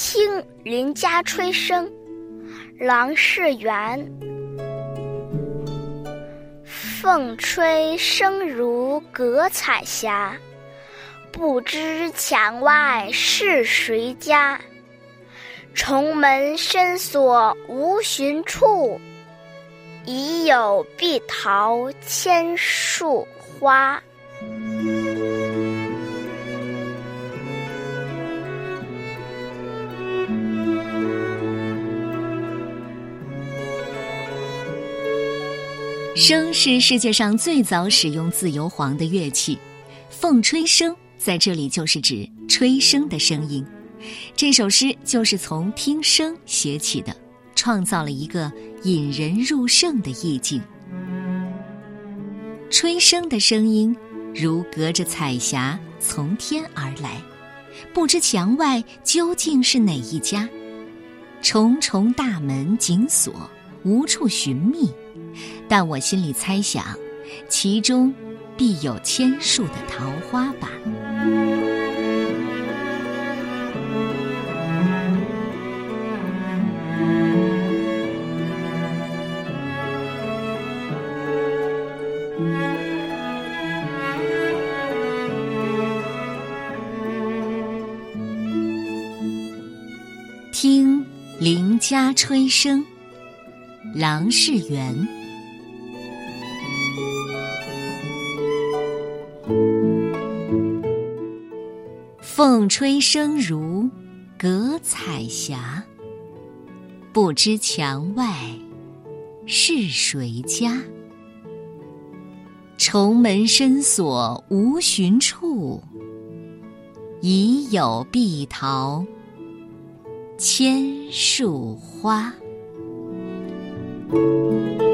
听林家吹笙，郎是圆。凤吹声如隔彩霞，不知墙外是谁家。重门深锁无寻处，已有碧桃千树花。笙是世界上最早使用自由簧的乐器，凤吹笙在这里就是指吹笙的声音。这首诗就是从听声写起的，创造了一个引人入胜的意境。吹笙的声音如隔着彩霞从天而来，不知墙外究竟是哪一家？重重大门紧锁，无处寻觅。但我心里猜想，其中必有千树的桃花吧。听邻家吹笙，郎是圆。凤吹声如隔彩霞，不知墙外是谁家。重门深锁无寻处，已有碧桃千树花。Música